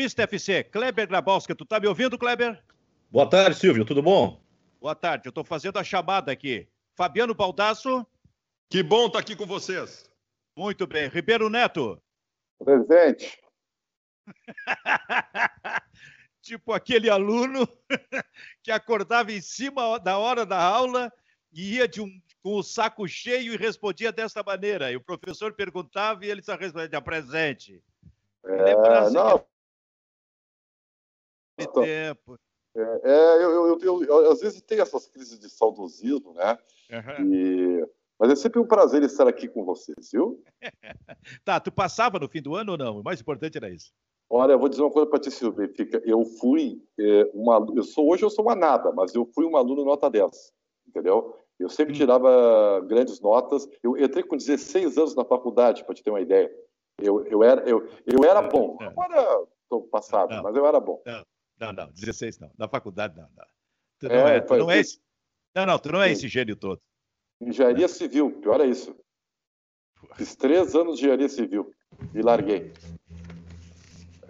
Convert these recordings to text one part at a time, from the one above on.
Bairrista FC, Kleber Grabowska. Tu tá me ouvindo, Kleber? Boa tarde, Silvio. Tudo bom? Boa tarde. Eu tô fazendo a chamada aqui. Fabiano Baldasso. Que bom estar tá aqui com vocês. Muito bem. Ribeiro Neto. Presente. tipo aquele aluno que acordava em cima da hora da aula e ia de um, com o saco cheio e respondia desta maneira. E o professor perguntava e ele só respondia presente. É, não. Tempo. É, é eu, eu, eu, eu, às vezes tenho essas crises de saudosismo, né? Uhum. E, mas é sempre um prazer estar aqui com vocês, viu? tá, tu passava no fim do ano ou não? O mais importante era isso. Olha, eu vou dizer uma coisa para ti, Silvio. Fica, eu fui é, uma, eu sou hoje eu sou uma nada, mas eu fui um aluno nota 10, entendeu? Eu sempre hum. tirava grandes notas. Eu entrei com 16 anos na faculdade, para te ter uma ideia. Eu, eu, era, eu, eu era bom. É. Agora estou passado, mas eu era bom. Não, não, não, 16 não. Na faculdade não. não. Tu não é, é, tu não é esse. Não, não, tu não é esse gênio todo. Engenharia civil, pior é isso. Fiz três anos de engenharia civil e larguei.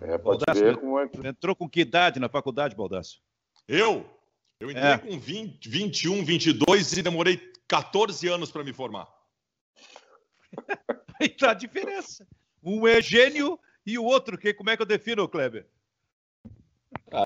É, pode Baldasso, ver como é que... Entrou com que idade na faculdade, Baldasso? Eu? Eu entrei é. com 20, 21, 22 e demorei 14 anos para me formar. Aí tá a diferença. Um é gênio e o outro, que, como é que eu defino, Kleber?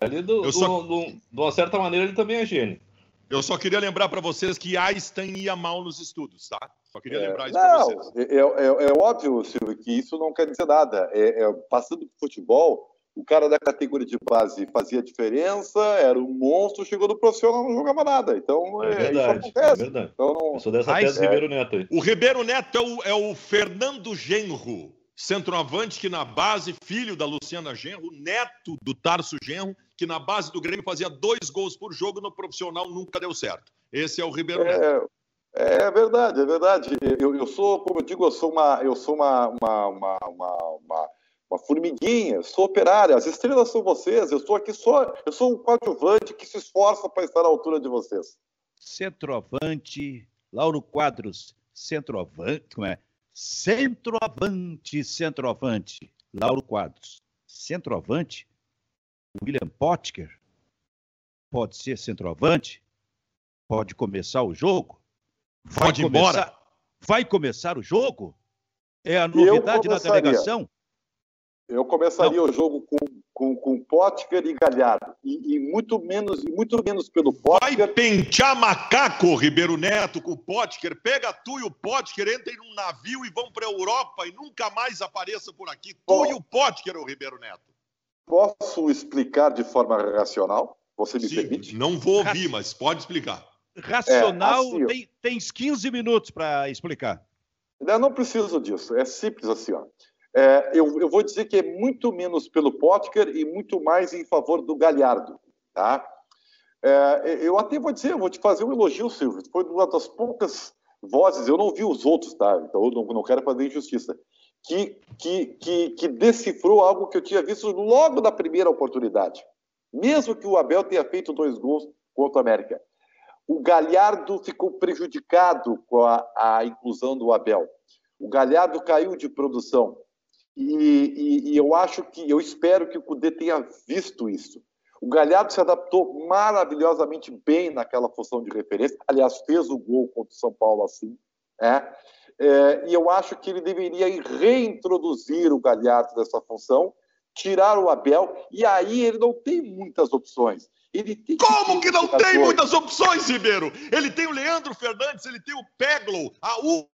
Ele, do, só... do, do, de uma certa maneira, ele também é gênio. Eu só queria lembrar para vocês que Einstein ia mal nos estudos, tá? Só queria é, lembrar isso para vocês. É, é, é, óbvio, Silvio, que isso não quer dizer nada. É, é passando para futebol, o cara da categoria de base fazia diferença, era um monstro, chegou no profissional não jogava nada. Então, é, verdade. É verdade. Então, não... Eu sou dessa Mas, tese Ribeiro Neto aí. O Ribeiro Neto é o, é o Fernando Genro centroavante que na base, filho da Luciana Genro, neto do Tarso Genro, que na base do Grêmio fazia dois gols por jogo, no profissional nunca deu certo. Esse é o Ribeiro é, Neto. É verdade, é verdade. Eu, eu sou, como eu digo, eu sou uma, eu sou uma, uma, uma, uma, uma formiguinha, sou operária. As estrelas são vocês. Eu estou aqui só, eu sou um coadjuvante que se esforça para estar à altura de vocês. Centroavante, Lauro Quadros, centroavante, como é? Centroavante, centroavante, Lauro Quadros. Centroavante, William Potker. Pode ser centroavante? Pode começar o jogo? Vai Pode ir embora. Vai começar o jogo? É a novidade na delegação? Eu começaria Não. o jogo com, com, com Potker e Galhardo. E, e, muito menos muito menos pelo Potker. Vai pentear macaco, Ribeiro Neto, com o Potker. Pega tu e o Potker, entrem num navio e vão para a Europa e nunca mais apareça por aqui. Tu e o Potker, o Ribeiro Neto. Posso explicar de forma racional? Você me Sim, permite? Não vou ouvir, mas pode explicar. Racional, é, assim, tem, tens 15 minutos para explicar. Eu não preciso disso, é simples assim. Ó. É, eu, eu, vou dizer que é muito menos pelo Potker e muito mais em favor do Galhardo. Tá? É, eu até vou dizer, vou te fazer um elogio, Silvio. Foi uma das poucas vozes, eu não vi os outros, tá? Então eu não, não quero fazer injustiça, que, que, que, que decifrou algo que eu tinha visto logo da primeira oportunidade. Mesmo que o Abel tenha feito dois gols contra o América. O Galhardo ficou prejudicado com a, a inclusão do Abel. O Galhardo caiu de produção. E, e, e, eu acho que, eu espero que o Cudê tenha visto isso. O Galhardo se adaptou maravilhosamente bem naquela função de referência. Aliás, fez o gol contra o São Paulo assim. É. É, e eu acho que ele deveria reintroduzir o Galhardo dessa função, tirar o Abel, e aí ele não tem muitas opções. Ele tem Como que, que não tem muitas opções, Ribeiro? Ele tem o Leandro Fernandes, ele tem o Peglo, a U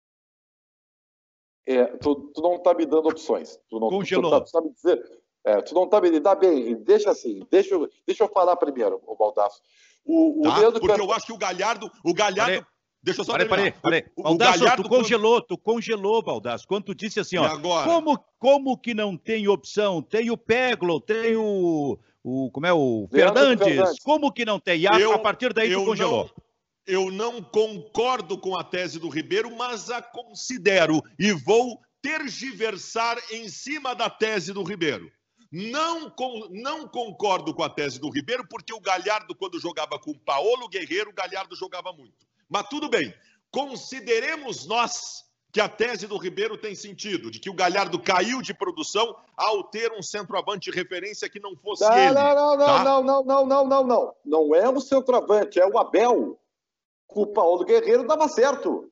é, tu, tu, não está me dando opções. Tu não, Congelou. Tu, tu, tá, me dizer, é, tu não está me dando. bem, deixa assim, deixa, deixa eu falar primeiro, o Baldasso. O, o tá, Leandro porque eu acho que o Galhardo. O Galhardo. Parei. Deixa eu só parei, parei, parei. O, Baldasso, Galhardo, tu congelou, tu congelou, Baldasso. Quando tu disse assim, ó, como, como que não tem opção? Tem o Peglo, tem o, o como é o Fernandes, Fernandes, como que não tem? E a, eu, a partir daí tu congelou. Não, eu não concordo com a tese do Ribeiro, mas a considero e vou tergiversar em cima da tese do Ribeiro. Não, com, não concordo com a tese do Ribeiro, porque o Galhardo, quando jogava com o Paolo Guerreiro, o Galhardo jogava muito. Mas tudo bem, consideremos nós que a tese do Ribeiro tem sentido, de que o Galhardo caiu de produção ao ter um centroavante de referência que não fosse não, ele. Não, não, tá? não, não, não, não, não, não. Não é o centroavante, é o Abel. Com o Paulo Guerreiro dava certo.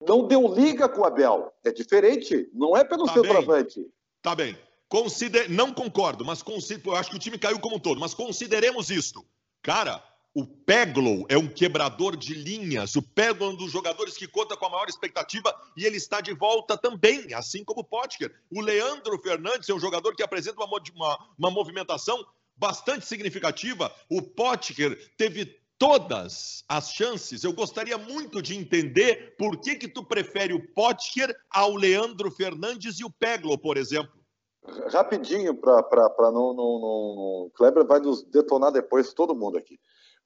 Não deu liga com o Abel. É diferente. Não é pelo tá centroavante. Bem. Tá bem. Consider... Não concordo, mas consider... eu acho que o time caiu como um todo. Mas consideremos isto. Cara, o Peglow é um quebrador de linhas. O Peglow é um dos jogadores que conta com a maior expectativa e ele está de volta também, assim como o Potker. O Leandro Fernandes é um jogador que apresenta uma, uma, uma movimentação bastante significativa. O Potker teve todas as chances. Eu gostaria muito de entender por que que tu prefere o Potker ao Leandro Fernandes e o Peglow, por exemplo. Rapidinho, para não, não, não. Kleber vai nos detonar depois, todo mundo aqui.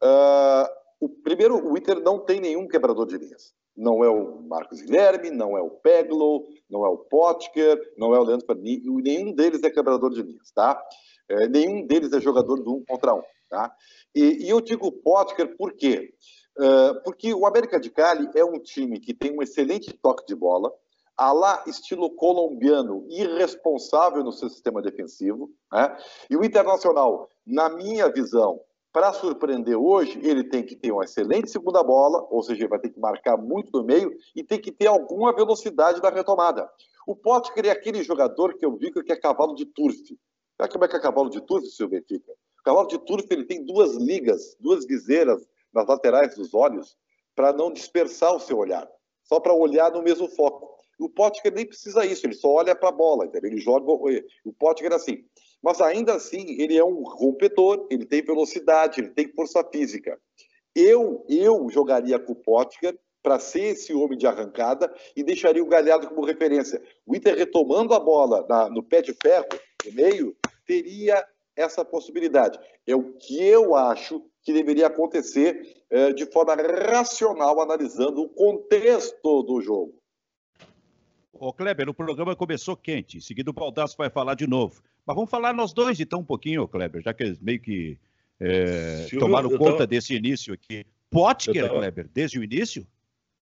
Uh, o primeiro, o Inter não tem nenhum quebrador de linhas. Não é o Marcos Guilherme, não é o Peglo, não é o Potker, não é o Leandro Farni, nenhum deles é quebrador de linhas, tá? É, nenhum deles é jogador do um contra um, tá? E, e eu digo Potker por quê? Uh, porque o América de Cali é um time que tem um excelente toque de bola, a lá estilo colombiano, irresponsável no seu sistema defensivo, né? E o Internacional, na minha visão, para surpreender hoje, ele tem que ter uma excelente segunda bola, ou seja, vai ter que marcar muito no meio e tem que ter alguma velocidade na retomada. O Potker é aquele jogador que eu vi que é cavalo de turf. Sabe como é que é cavalo de turf, seu Benfica? Cavalo de turf ele tem duas ligas, duas viseiras nas laterais dos olhos para não dispersar o seu olhar, só para olhar no mesmo foco. O Potker nem precisa isso, ele só olha para a bola, entendeu? ele joga. O Potker é assim mas ainda assim ele é um rompedor, ele tem velocidade, ele tem força física. Eu, eu jogaria com o Potker para ser esse homem de arrancada e deixaria o Galhardo como referência. O Inter retomando a bola na, no pé de ferro, no meio, teria essa possibilidade. É o que eu acho que deveria acontecer é, de forma racional, analisando o contexto do jogo. Ô Kleber, o programa começou quente, em seguida o Baldasso vai falar de novo. Mas vamos falar nós dois então um pouquinho, Kleber, já que eles meio que é, tomaram conta tava... desse início aqui. Potker, tava... Kleber, desde o início?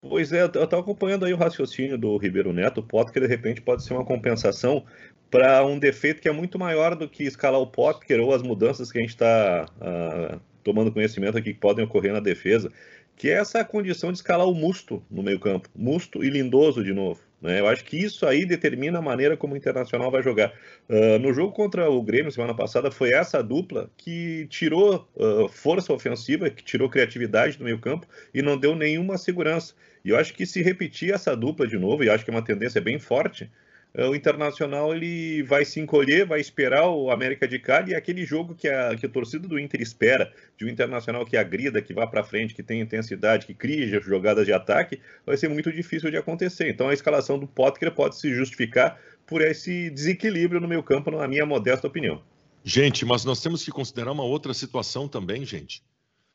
Pois é, eu estava acompanhando aí o raciocínio do Ribeiro Neto. O Potker, de repente, pode ser uma compensação para um defeito que é muito maior do que escalar o Potker ou as mudanças que a gente está uh, ah, tomando conhecimento aqui que podem ocorrer na defesa, que é essa condição de escalar o Musto no meio campo. Musto e Lindoso de novo. Né? Eu acho que isso aí determina a maneira como o Internacional vai jogar. Uh, no jogo contra o Grêmio, semana passada, foi essa dupla que tirou uh, força ofensiva, que tirou criatividade do meio campo e não deu nenhuma segurança. E eu acho que se repetir essa dupla de novo, e acho que é uma tendência bem forte, o Internacional ele vai se encolher, vai esperar o América de Cali e aquele jogo que a, que a torcida do Inter espera, de um Internacional que agrida, que vá para frente, que tem intensidade, que crie jogadas de ataque, vai ser muito difícil de acontecer. Então a escalação do Potker pode se justificar por esse desequilíbrio no meio campo, na minha modesta opinião. Gente, mas nós temos que considerar uma outra situação também, gente.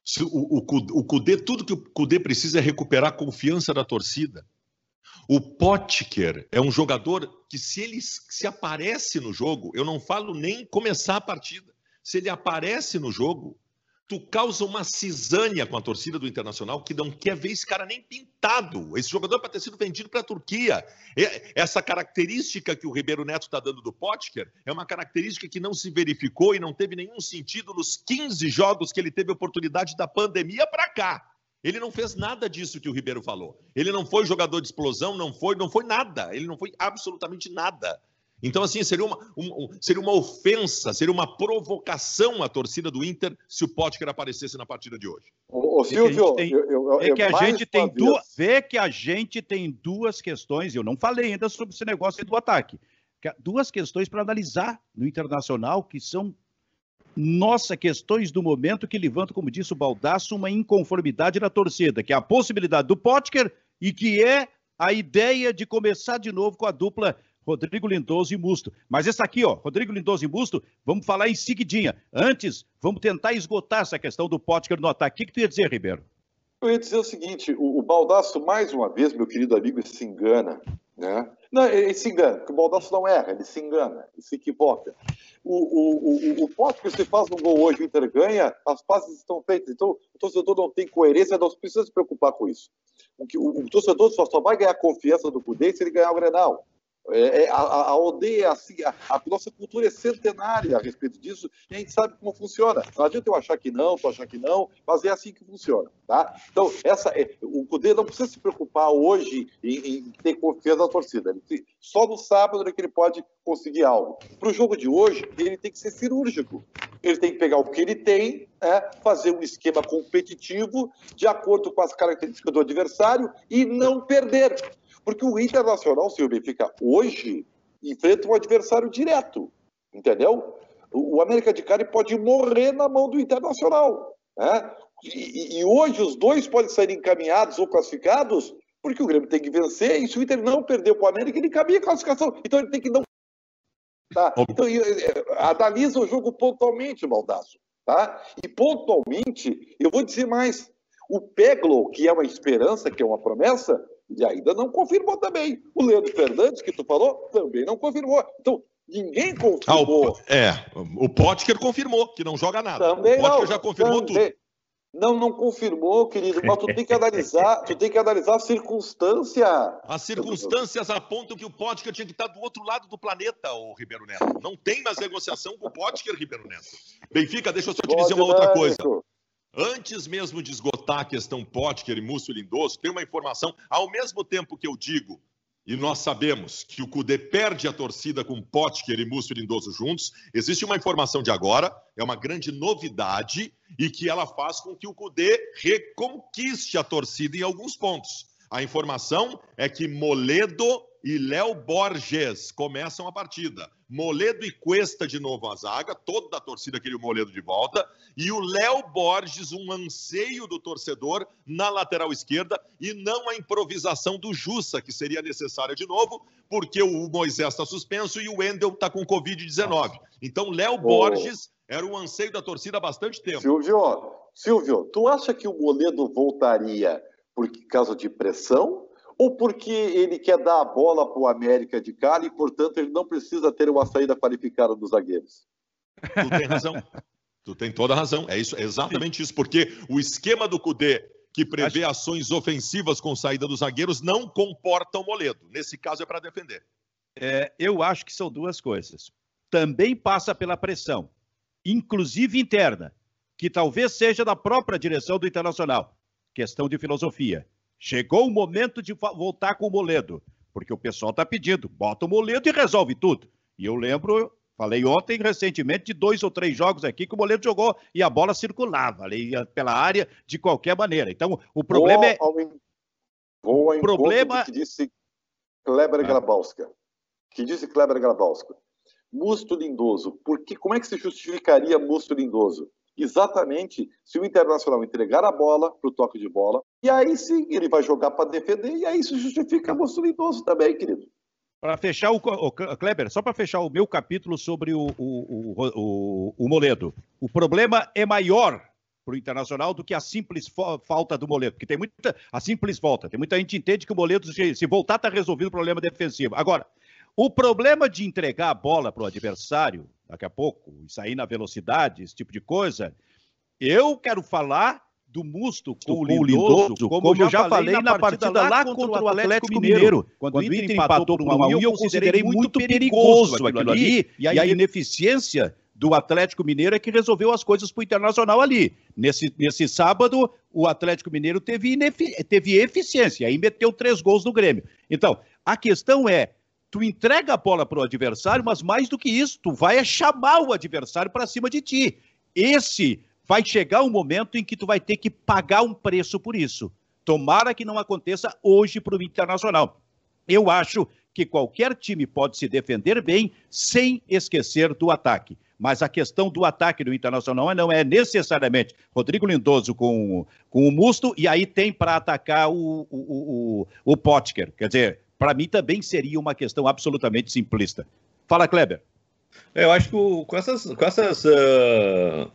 Se o, o, o Cudê, tudo que o Cudê precisa é recuperar a confiança da torcida. O Potker é um jogador que, se ele se aparece no jogo, eu não falo nem começar a partida. Se ele aparece no jogo, tu causa uma cisânia com a torcida do Internacional que não quer ver esse cara nem pintado. Esse jogador é para ter sido vendido para a Turquia. Essa característica que o Ribeiro Neto está dando do Potker é uma característica que não se verificou e não teve nenhum sentido nos 15 jogos que ele teve oportunidade da pandemia para cá. Ele não fez nada disso que o Ribeiro falou. Ele não foi jogador de explosão, não foi, não foi nada. Ele não foi absolutamente nada. Então, assim, seria uma, um, seria uma ofensa, seria uma provocação à torcida do Inter se o Potker aparecesse na partida de hoje. Ô, Silvio, tem, eu, eu, é que a gente tem duas, vê que a gente tem duas questões, eu não falei ainda sobre esse negócio do ataque, duas questões para analisar no Internacional que são nossa, questões do momento que levantam, como disse o Baldasso, uma inconformidade na torcida, que é a possibilidade do Potker e que é a ideia de começar de novo com a dupla Rodrigo Lindoso e Musto. Mas essa aqui, ó, Rodrigo Lindoso e Musto, vamos falar em seguidinha. Antes, vamos tentar esgotar essa questão do Potker no ataque. O que, que tu ia dizer, Ribeiro? Eu ia dizer o seguinte: o, o Baldasso, mais uma vez, meu querido amigo, se engana. Né? Não, ele se engana, porque o Baldasso não erra, ele se engana, ele se equivoca. O, o, o, o faz um gol hoje, o Inter ganha, as passes estão feitas. Então, o torcedor não tem coerência, não precisa se preocupar com isso. O, o, o torcedor só, só vai ganhar confiança do Cudê se ele ganhar o Grenal. É, é, a, a aldeia, assim, a, a, nossa cultura é centenária a respeito disso e a gente sabe como funciona. Não adianta eu achar que não, tu achar que não, mas é assim que funciona. Tá? Então, essa, é, o Cudê não precisa se preocupar hoje em, em ter confiança na torcida. Ele, só no sábado é que ele pode conseguir algo. Para o jogo de hoje, ele tem que ser cirúrgico. Ele tem que pegar o que ele tem, é, fazer um esquema competitivo de acordo com as características do adversário e não perder. Porque o Internacional, se o Benfica hoje enfrenta um adversário direto, entendeu? O América de Cali pode morrer na mão do Internacional. Né? E, e, hoje os dois podem sair encaminhados ou classificados, porque o Grêmio tem que vencer, e se o Inter não perder para o América, ele caminha a classificação. Então ele tem que não. Tá? Então, analisa o jogo pontualmente, Baldasso. Tá? E pontualmente, eu vou dizer mais: o Peglo, que é uma esperança, que é uma promessa, e ainda não confirmou também. O Leandro Fernandes, que tu falou, também não confirmou. Então, ninguém confirmou. Ah, o, é, o Potker confirmou que não joga nada. Também o Potker não, já confirmou também. tudo. Não, não confirmou, querido, mas tu tem que analisar, tu tem que analisar a circunstância. As circunstâncias apontam que o Potker tinha que estar do outro lado do planeta, o Ribeiro Neto. Não tem mais negociação com o Potker, Ribeiro Neto. Benfica, deixa eu só te dizer uma outra coisa. Antes mesmo de esgotar a questão Potker e Múcio Lindoso, tem uma informação, ao mesmo tempo que eu digo, e nós sabemos que o Cudê perde a torcida com Potker e Múcio Lindoso juntos, existe uma informação de agora, é uma grande novidade, e que ela faz com que o Cudê reconquiste a torcida em alguns pontos. A informação é que Moledo e Léo Borges começam a partida. Moledo e Cuesta de novo a zaga, toda a torcida queria o Moledo de volta, e o Léo Borges, um anseio do torcedor na lateral esquerda, e não a improvisação do Jussa, que seria necessária de novo, porque o Moisés está suspenso e o Wendel está com Covid-19. Então, Léo Borges era um anseio da torcida há bastante tempo. Silvio, Silvio, tu acha que o Moledo voltaria por causa de pressão ou porque ele quer dar a bola para o América de Cali e, portanto, ele não precisa ter uma saída qualificada dos zagueiros. Tu tem razão. tu tem toda a razão. É isso, é exatamente isso, porque o esquema do Cudê que prevê Acho... ações ofensivas com saída dos zagueiros não comporta o Moledo. Nesse caso é para defender. É, eu acho que são duas coisas. Também passa pela pressão, inclusive interna, que talvez seja da própria direção do Internacional. Questão de filosofia. Chegou o momento de voltar com o Moledo, porque o pessoal está pedindo. Bota o Moledo e resolve tudo. E eu lembro, falei ontem, recentemente, de dois ou três jogos aqui que o Moledo jogou e a bola circulava ali pela área de qualquer maneira. Então, o problema é. Vou ao problema que disse Kleber ah. Grabowska. Que disse Kleber Grabowska. Musto Lindoso. Porque, como é que se justificaria Musto Lindoso? Exatamente se o Internacional entregar a bola para o toque de bola, e aí sim ele vai jogar para defender, e aí isso justifica moço idoso também, querido. Para fechar o, o, Kleber, só para fechar o meu capítulo sobre o, o, o, o Moledo. O problema é maior para o Internacional do que a simples falta do Moledo, porque tem muita a simples volta. Tem muita gente que entende que o Moledo, se voltar, está resolvido o problema defensivo. Agora, o problema de entregar a bola para o adversário, daqui a pouco, e sair na velocidade, esse tipo de coisa, eu quero falar do Musto com o Lindoso, como, como eu já falei na partida, partida lá contra o Atlético Mineiro, quando o Inter empatou por 1 a 1 eu considerei muito perigoso aquilo ali, e a ineficiência do Atlético Mineiro é que resolveu as coisas para o Internacional ali. Nesse, nesse sábado, o Atlético Mineiro teve, teve eficiência, aí meteu três gols no Grêmio. Então, a questão é, tu entrega a bola para o adversário, mas mais do que isso, tu vai chamar o adversário para cima de ti. Esse vai chegar um momento em que tu vai ter que pagar um preço por isso. Tomara que não aconteça hoje para o Internacional. Eu acho que qualquer time pode se defender bem sem esquecer do ataque. Mas a questão do ataque do Internacional não é necessariamente Rodrigo Lindoso com, com o Musto e aí tem para atacar o, o, o, o Potker. Quer dizer, para mim também seria uma questão absolutamente simplista. Fala, Kleber. É, eu acho que com essas, com essas uh,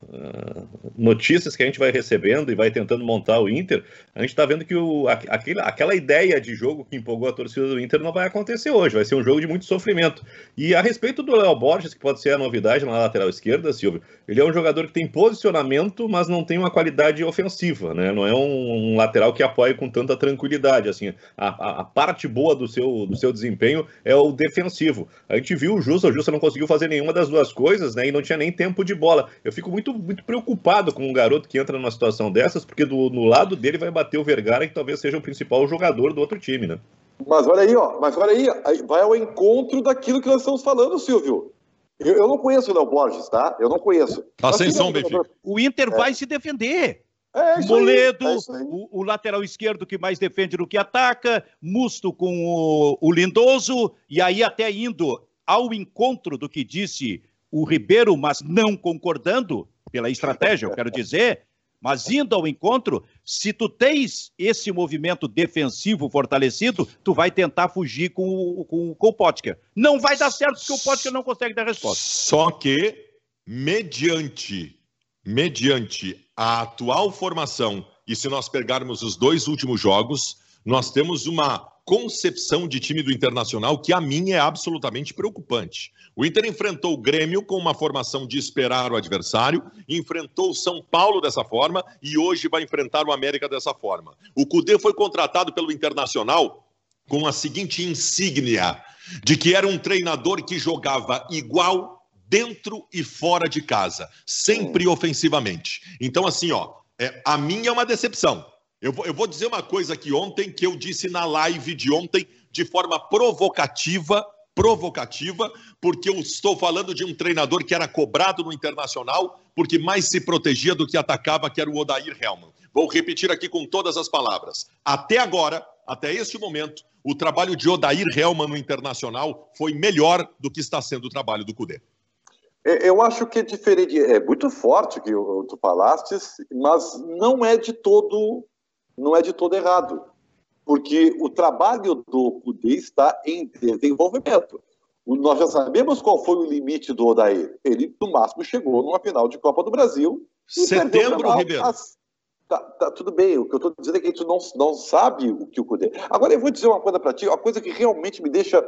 notícias que a gente vai recebendo e vai tentando montar o Inter, a gente está vendo que o, aquele, aquela ideia de jogo que empolgou a torcida do Inter não vai acontecer hoje, vai ser um jogo de muito sofrimento. E a respeito do Léo Borges, que pode ser a novidade na lateral esquerda, Silvio, ele é um jogador que tem posicionamento, mas não tem uma qualidade ofensiva, né? Não é um, um lateral que apoia com tanta tranquilidade. Assim, a, a, parte boa do seu, do seu desempenho é o defensivo. A gente viu o Justa, o Justa não conseguiu fazer nenhum nenhuma das duas coisas, né? E não tinha nem tempo de bola. Eu fico muito, muito preocupado com um garoto que entra numa situação dessas, porque do, no lado dele vai bater o Vergara, que talvez seja o principal jogador do outro time, né? Mas olha aí, ó, mas olha aí, vai ao encontro daquilo que nós estamos falando, Silvio. Eu, eu não conheço o Léo Borges, tá? Eu não conheço. Ascensão, Benfica. O Inter é. vai se defender. É, é Moledo, aí, é o, o, lateral esquerdo que mais defende do que ataca, Musto com o, o Lindoso, e aí até indo ao encontro do que disse o Ribeiro, mas não concordando pela estratégia, eu quero dizer, mas indo ao encontro, se tu tens esse movimento defensivo fortalecido, tu vai tentar fugir com o, com, com o Potker. Não vai dar certo porque o Potker não consegue dar resposta. Só que, mediante, mediante a atual formação, e se nós pegarmos os dois últimos jogos, nós temos uma concepção de time do Internacional que a mim é absolutamente preocupante. O Inter enfrentou o Grêmio com uma formação de esperar o adversário, enfrentou o São Paulo dessa forma e hoje vai enfrentar o América dessa forma. O Cudê foi contratado pelo Internacional com a seguinte insígnia de que era um treinador que jogava igual dentro e fora de casa, sempre ofensivamente. Então assim, ó, é, a minha é uma decepção. Eu vou, eu vou dizer uma coisa aqui ontem que eu disse na live de ontem de forma provocativa, provocativa, porque eu estou falando de um treinador que era cobrado no Internacional, porque mais se protegia do que atacava, que era o Odair Helman. Vou repetir aqui com todas as palavras. Até agora, até este momento, o trabalho de Odair Helman no Internacional foi melhor do que está sendo o trabalho do Cudê. É, eu acho que é diferente, é muito forte o que tu falaste, mas não é de todo não é de todo errado, porque o trabalho do CUDE está em desenvolvimento. Nós já sabemos qual foi o limite do Odair. Ele, no máximo, chegou numa final de Copa do Brasil. Setembro, Ribeiro. As... Tá, tá, tudo bem, o que eu estou dizendo é que a gente não, não sabe o que o CUDE. Agora, eu vou dizer uma coisa para ti, uma coisa que realmente me deixa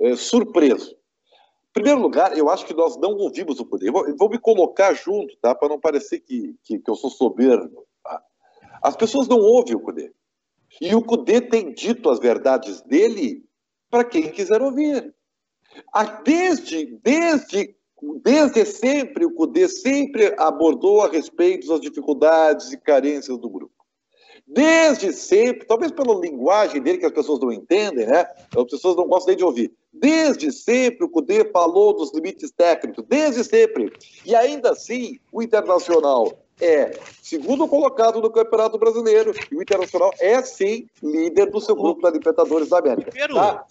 é, surpreso. Em primeiro lugar, eu acho que nós não ouvimos o CUDE. Eu vou, eu vou me colocar junto, tá, para não parecer que, que, que eu sou soberbo. As pessoas não ouvem o Cudê. E o Cudê tem dito as verdades dele para quem quiser ouvir. Desde, desde, desde sempre, o Cudê sempre abordou a respeito das dificuldades e carências do grupo. Desde sempre, talvez pela linguagem dele que as pessoas não entendem, né? As pessoas não gostam nem de ouvir. Desde sempre o Cudê falou dos limites técnicos, desde sempre. E ainda assim, o Internacional é segundo colocado no Campeonato Brasileiro e o Internacional é sim líder do seu grupo da Libertadores da América. Ribeiro, tá?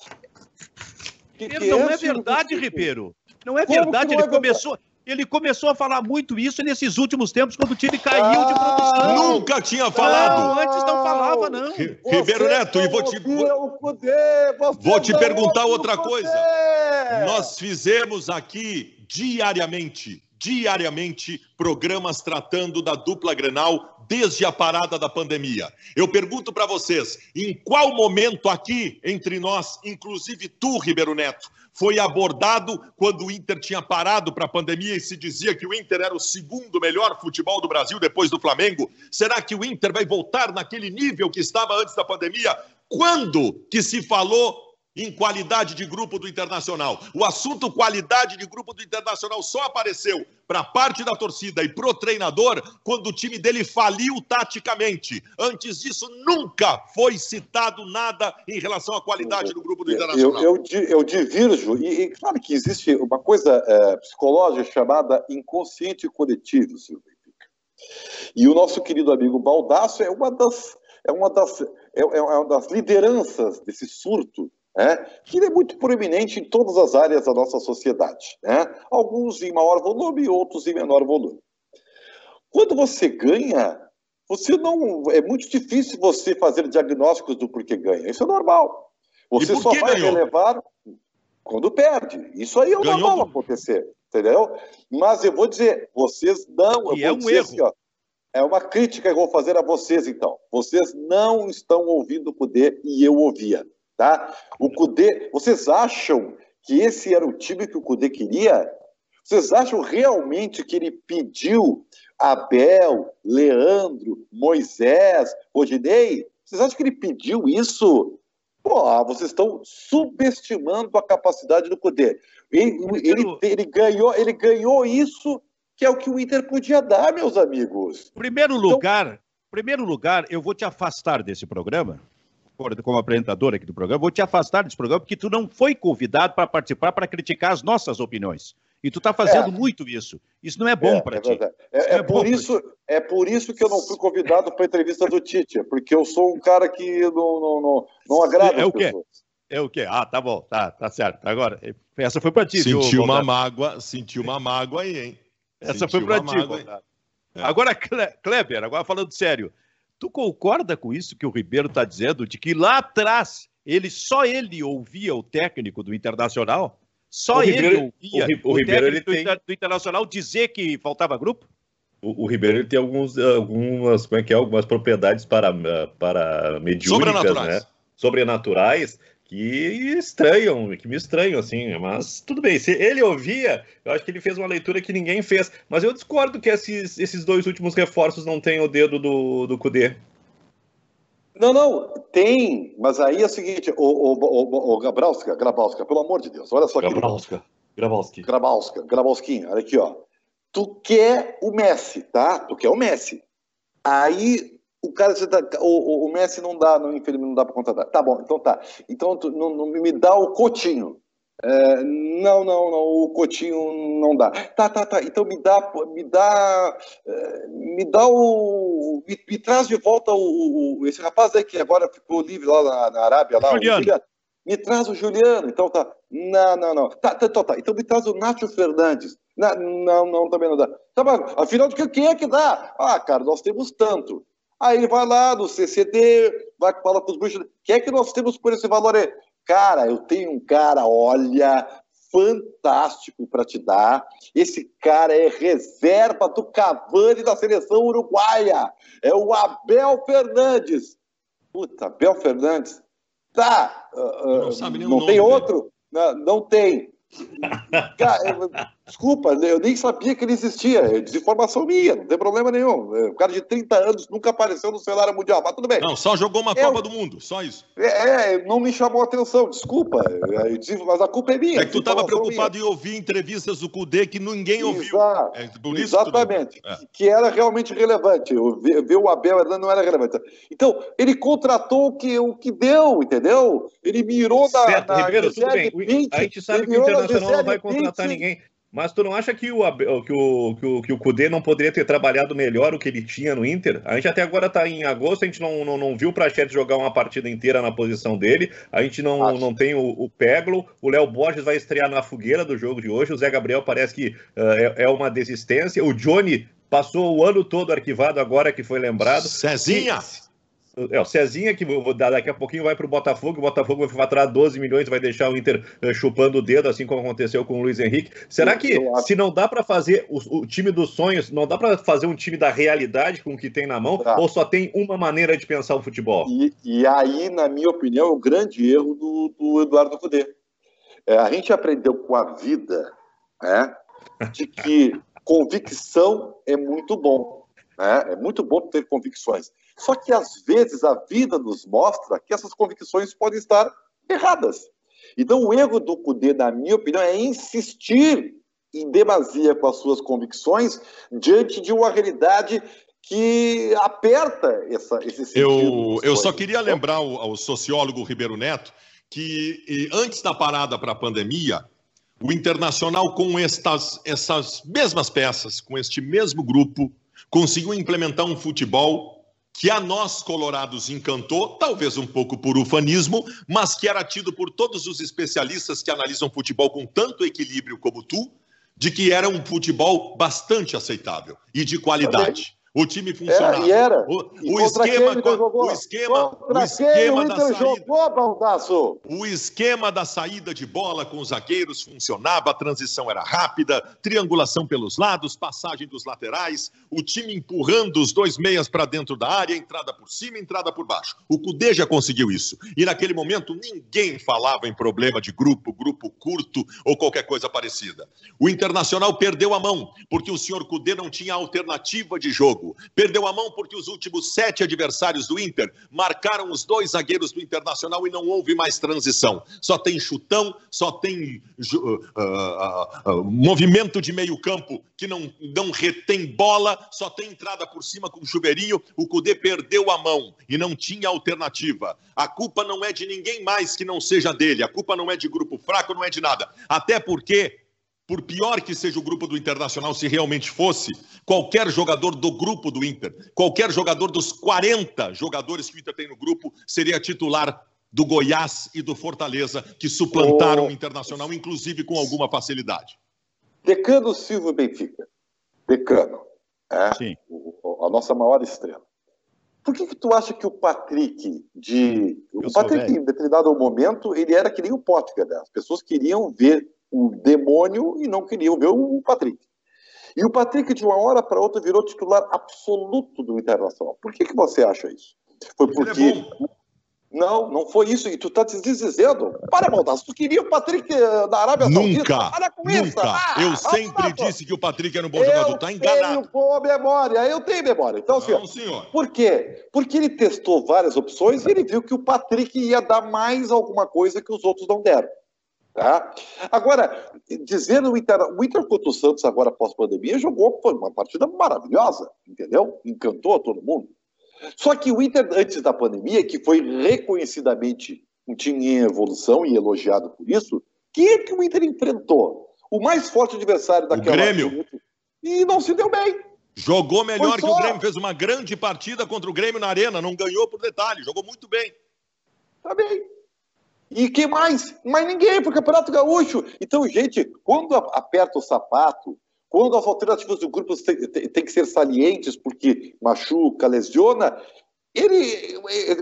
que que não é, é verdade, Ribeiro. Não é verdade, não ele é começou. Verdade? Ele começou a falar muito isso nesses últimos tempos, quando o time caiu ah, de produção. Nunca tinha falado. Não, antes não falava, não. Ribeiro Neto, e vou te, vou te perguntar outra coisa. Nós fizemos aqui diariamente diariamente programas tratando da dupla Grenal desde a parada da pandemia. Eu pergunto para vocês, em qual momento aqui entre nós, inclusive tu, Ribeiro Neto, foi abordado quando o Inter tinha parado para a pandemia e se dizia que o Inter era o segundo melhor futebol do Brasil depois do Flamengo? Será que o Inter vai voltar naquele nível que estava antes da pandemia? Quando que se falou em qualidade de grupo do Internacional. O assunto qualidade de grupo do Internacional só apareceu para parte da torcida e pro treinador quando o time dele faliu taticamente. Antes disso, nunca foi citado nada em relação à qualidade do grupo do Internacional. Eu, eu, eu divirjo, e, e claro que existe uma coisa é, psicológica chamada inconsciente coletivo, Silvio E o nosso querido amigo Baldasso é uma das, é uma das, é, é uma das lideranças desse surto né, que é muito proeminente em todas as áreas da nossa sociedade. Né? Alguns em maior volume e outros em menor volume. Quando você ganha, você não é muito difícil você fazer diagnósticos do porquê ganha. Isso é normal. Você só vai ganhou? relevar quando perde. Isso aí é ganhou normal do... acontecer. entendeu? Mas eu vou dizer, vocês não. E é um erro. Assim, ó, é uma crítica que eu vou fazer a vocês, então. Vocês não estão ouvindo o Cudê e eu ouvia, tá? O Cudê, vocês acham que esse era o time que o Cudê queria? Vocês acham realmente que ele pediu Abel, Leandro, Moisés, Rodinei? Vocês acham que ele pediu isso? Pô, vocês estão subestimando a capacidade do Cudê. Ele, ele, ele, ganhou, ele ganhou isso que é o que o Inter podia dar, meus amigos. Primeiro então, lugar, então... primeiro lugar, eu vou te afastar desse programa, como apresentador aqui do programa, vou te afastar desse programa porque tu não foi convidado para participar para criticar as nossas opiniões. E tu está fazendo é. muito isso. Isso não é bom é, para é ti. É, é, é por isso, é por isso que eu não fui convidado para a entrevista do Tite, porque eu sou um cara que não, não, não, não agrada é, o quê? É o quê? Ah, tá bom, tá, tá certo. Agora, essa foi para ti. Sentiu uma mágoa, sentiu uma mágoa aí, hein? Essa foi para ti. É. Agora, Kleber, agora falando sério, tu concorda com isso que o Ribeiro está dizendo, de que lá atrás ele só ele ouvia o técnico do Internacional? Só o ele Ribeiro, ouvia o, o, o Ribeiro, técnico ele tem... do Internacional dizer que faltava grupo? O, o, Ribeiro ele tem alguns, algumas, como é que é, algumas propriedades para, para mediúnicas, Sobrenaturais. né? Sobrenaturais que estranham, que me estranham, assim, mas tudo bem. Se ele ouvia, eu acho que ele fez uma leitura que ninguém fez. Mas eu discordo que esses, esses dois últimos reforços não tenham o dedo do, do Cudê. Não, não, tem, mas aí é o seguinte, o, o, o, o Grabalska, pelo amor de Deus, olha só aqui. Grabalska, Grabalski. Grabalska, Grabalskinho, olha aqui, ó. Tu quer o Messi, tá? Tu quer o Messi. Aí o cara, tá, o, o, Messi não dá, não, infelizmente não dá para contratar. Tá bom, então tá. Então tu, não, não, me dá o Coutinho. É, não, não, não, o Coutinho não dá. Tá, tá, tá. Então me dá, me dá, é, me dá o, me, me traz de volta o, o, esse rapaz aí que agora ficou livre lá na, na Arábia lá. Juliano. Juliano. Me traz o Juliano. Então tá. Não, não, não. Tá, tá, tá. tá. Então me traz o Nacho Fernandes. Não, não, não, também não dá. Tá, mas, afinal de que quem é que dá? Ah, cara, nós temos tanto. Aí ele vai lá no CCD, vai falar com os bichos, o que é que nós temos por esse valor aí? Cara, eu tenho um cara, olha, fantástico para te dar. Esse cara é reserva do Cavani da seleção uruguaia. É o Abel Fernandes. Puta, Abel Fernandes. Tá. Uh, não, sabe nem não tem outro? Não, não tem. Cara, desculpa, eu nem sabia que ele existia. É desinformação minha, não tem problema nenhum. É, o cara de 30 anos nunca apareceu no cenário mundial, mas tudo bem. Não, só jogou uma é, Copa do Mundo, só isso. É, é, não me chamou a atenção, desculpa. Mas a culpa é minha. É que tu estava preocupado minha. em ouvir entrevistas do Cudê que ninguém ouviu. É Exatamente. Que, que, era realmente relevante. Ver o Abel não era relevante. Então, ele contratou o que, o que deu, entendeu? Ele mirou certo, na. Ribeiro, tudo bem. 20, a gente sabe que o Internacional não vai contratar ninguém. Mas tu não acha que o, que o, que o, que o Kudê não poderia ter trabalhado melhor o que ele tinha no Inter? A gente até agora está em agosto, a gente não, não, não viu o Prachetes jogar uma partida inteira na posição dele, a gente não, não tem o, o Peglo, o Léo Borges vai estrear na fogueira do jogo de hoje, o Zé Gabriel parece que uh, é, é uma desistência, o Johnny passou o ano todo arquivado agora que foi lembrado. Cezinha! É, o Cezinha, que daqui a pouquinho, vai para o Botafogo. O Botafogo vai faturar 12 milhões, vai deixar o Inter uh, chupando o dedo, assim como aconteceu com o Luiz Henrique. Será que, se não dá para fazer o, o, time dos sonhos, não dá para fazer um time da realidade com o que tem na mão, tá. ou só tem uma maneira de pensar o futebol? E, e aí, na minha opinião, é o grande erro do, do Eduardo Cudê. É, a gente aprendeu com a vida né, de que convicção é muito bom. Né? É muito bom ter convicções. Só que às vezes a vida nos mostra que essas convicções podem estar erradas. Então o erro do Cudê, na minha opinião, é insistir em demasia com as suas convicções diante de uma realidade que aperta essa, esse sentido. Eu, eu só queria lembrar ao, ao sociólogo Ribeiro Neto que antes da parada para a pandemia, o Internacional, com estas, essas mesmas peças, com este mesmo grupo, conseguiu implementar um futebol que a nós colorados encantou, talvez um pouco por ufanismo, mas que era tido por todos os especialistas que analisam futebol com tanto equilíbrio como tu, de que era um futebol bastante aceitável e de qualidade. O time funcionava. É, e era. O, o esquema, o esquema, o esquema da saída, jogou, Baldasso. O esquema da saída de bola com os zagueiros funcionava, a transição era rápida, triangulação pelos lados, passagem dos laterais, o time empurrando os dois meias para dentro da área, entrada por cima, entrada por baixo. O Cudê já conseguiu isso. E naquele momento ninguém falava em problema de grupo, grupo curto ou qualquer coisa parecida. O Internacional perdeu a mão, porque o senhor Cudê não tinha alternativa de jogo jogo. Perdeu a mão porque os últimos sete adversários do Inter marcaram os dois zagueiros do Internacional e não houve mais transição. Só tem chutão, só tem uh, uh, uh, movimento de meio campo que não, não retém bola, só tem entrada por cima com chuveirinho. O Cudê perdeu a mão e não tinha alternativa. A culpa não é de ninguém mais que não seja dele. A culpa não é de grupo fraco, não é de nada. Até porque por pior que seja o grupo do Internacional, se realmente fosse, qualquer jogador do grupo do Inter, qualquer jogador dos 40 jogadores que o Inter tem no grupo, seria titular do Goiás e do Fortaleza, que suplantaram o, Internacional, inclusive com alguma facilidade. Decano Silva Benfica. Decano. É, Sim. A nossa maior estrela. Por que, que tu acha que o Patrick de. Eu o Patrick, em determinado momento, ele era que nem o Potker, né? As pessoas queriam ver o demônio e não queriam ver o Patrick. E o Patrick, de uma hora para outra, virou titular absoluto do Internacional. Por que, que você acha isso? Foi é porque. É não, não foi isso. E tu tá te dizendo. Para, Baldasso, tu queria o Patrick eh, da Arábia nunca, Saudita? Para com nunca. isso. Ah, eu sempre disse que o Patrick era um bom eu jogador. Tá enganado. Eu tenho boa memória. Eu tenho memória. Então, não, senhor. Por quê? Porque ele testou várias opções e ele viu que o Patrick ia dar mais alguma coisa que os outros não deram. Tá? Agora, dizendo o Inter, o Inter contra o Santos agora pós-pandemia jogou foi uma partida maravilhosa, entendeu? Encantou a todo mundo. Só que o Inter antes da pandemia, que foi reconhecidamente um time em evolução e elogiado por isso, quem é que o Inter enfrentou? O mais forte adversário daquela o Grêmio. E não se deu bem. Jogou melhor que o Grêmio, fez uma grande partida contra o Grêmio na Arena, não ganhou por detalhe, jogou muito bem. Tá bem. E quem mais? Mais ninguém para o Campeonato Gaúcho. Então, gente, quando aperta o sapato, quando as alternativas do grupo têm que ser salientes, porque machuca, lesiona, ele,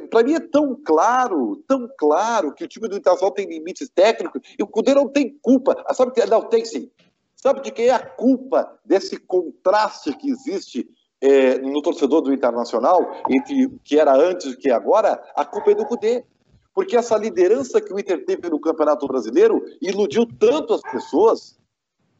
para mim, é tão claro, tão claro que o time do Internacional tem limites técnicos e o Cudê não tem culpa. Ah, sabe que não tem sim. Sabe de quem é a culpa desse contraste que existe é, no torcedor do Internacional entre o que era antes e o que é agora? A culpa é do Cudê porque essa liderança que o Inter teve no Campeonato Brasileiro iludiu tanto as pessoas,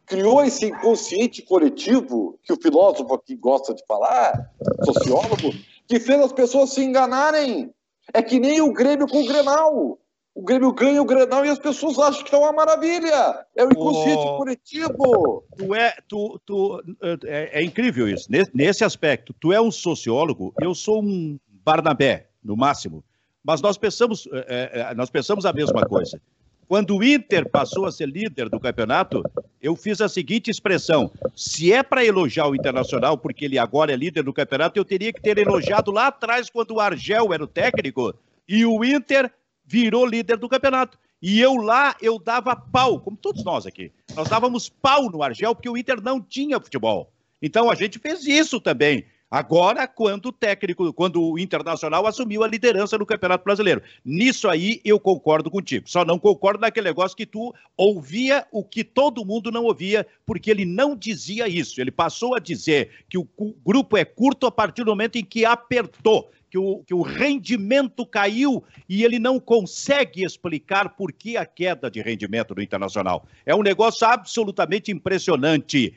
criou esse inconsciente coletivo que o filósofo aqui gosta de falar, sociólogo, que fez as pessoas se enganarem. É que nem o Grêmio com o Grenal. O Grêmio ganha o Grenal e as pessoas acham que é uma maravilha. É o inconsciente oh, coletivo. Tu é, tu, tu, é, é incrível isso. Nesse, nesse aspecto, tu é um sociólogo, eu sou um Barnabé, no máximo. Mas nós pensamos, é, nós pensamos a mesma coisa. Quando o Inter passou a ser líder do campeonato, eu fiz a seguinte expressão: se é para elogiar o Internacional, porque ele agora é líder do campeonato, eu teria que ter elogiado lá atrás, quando o Argel era o técnico e o Inter virou líder do campeonato. E eu lá, eu dava pau, como todos nós aqui. Nós dávamos pau no Argel, porque o Inter não tinha futebol. Então a gente fez isso também. Agora, quando o técnico, quando o Internacional assumiu a liderança no Campeonato Brasileiro. Nisso aí eu concordo contigo. Só não concordo naquele negócio que tu ouvia o que todo mundo não ouvia, porque ele não dizia isso. Ele passou a dizer que o grupo é curto a partir do momento em que apertou. Que o, que o rendimento caiu e ele não consegue explicar por que a queda de rendimento do Internacional. É um negócio absolutamente impressionante.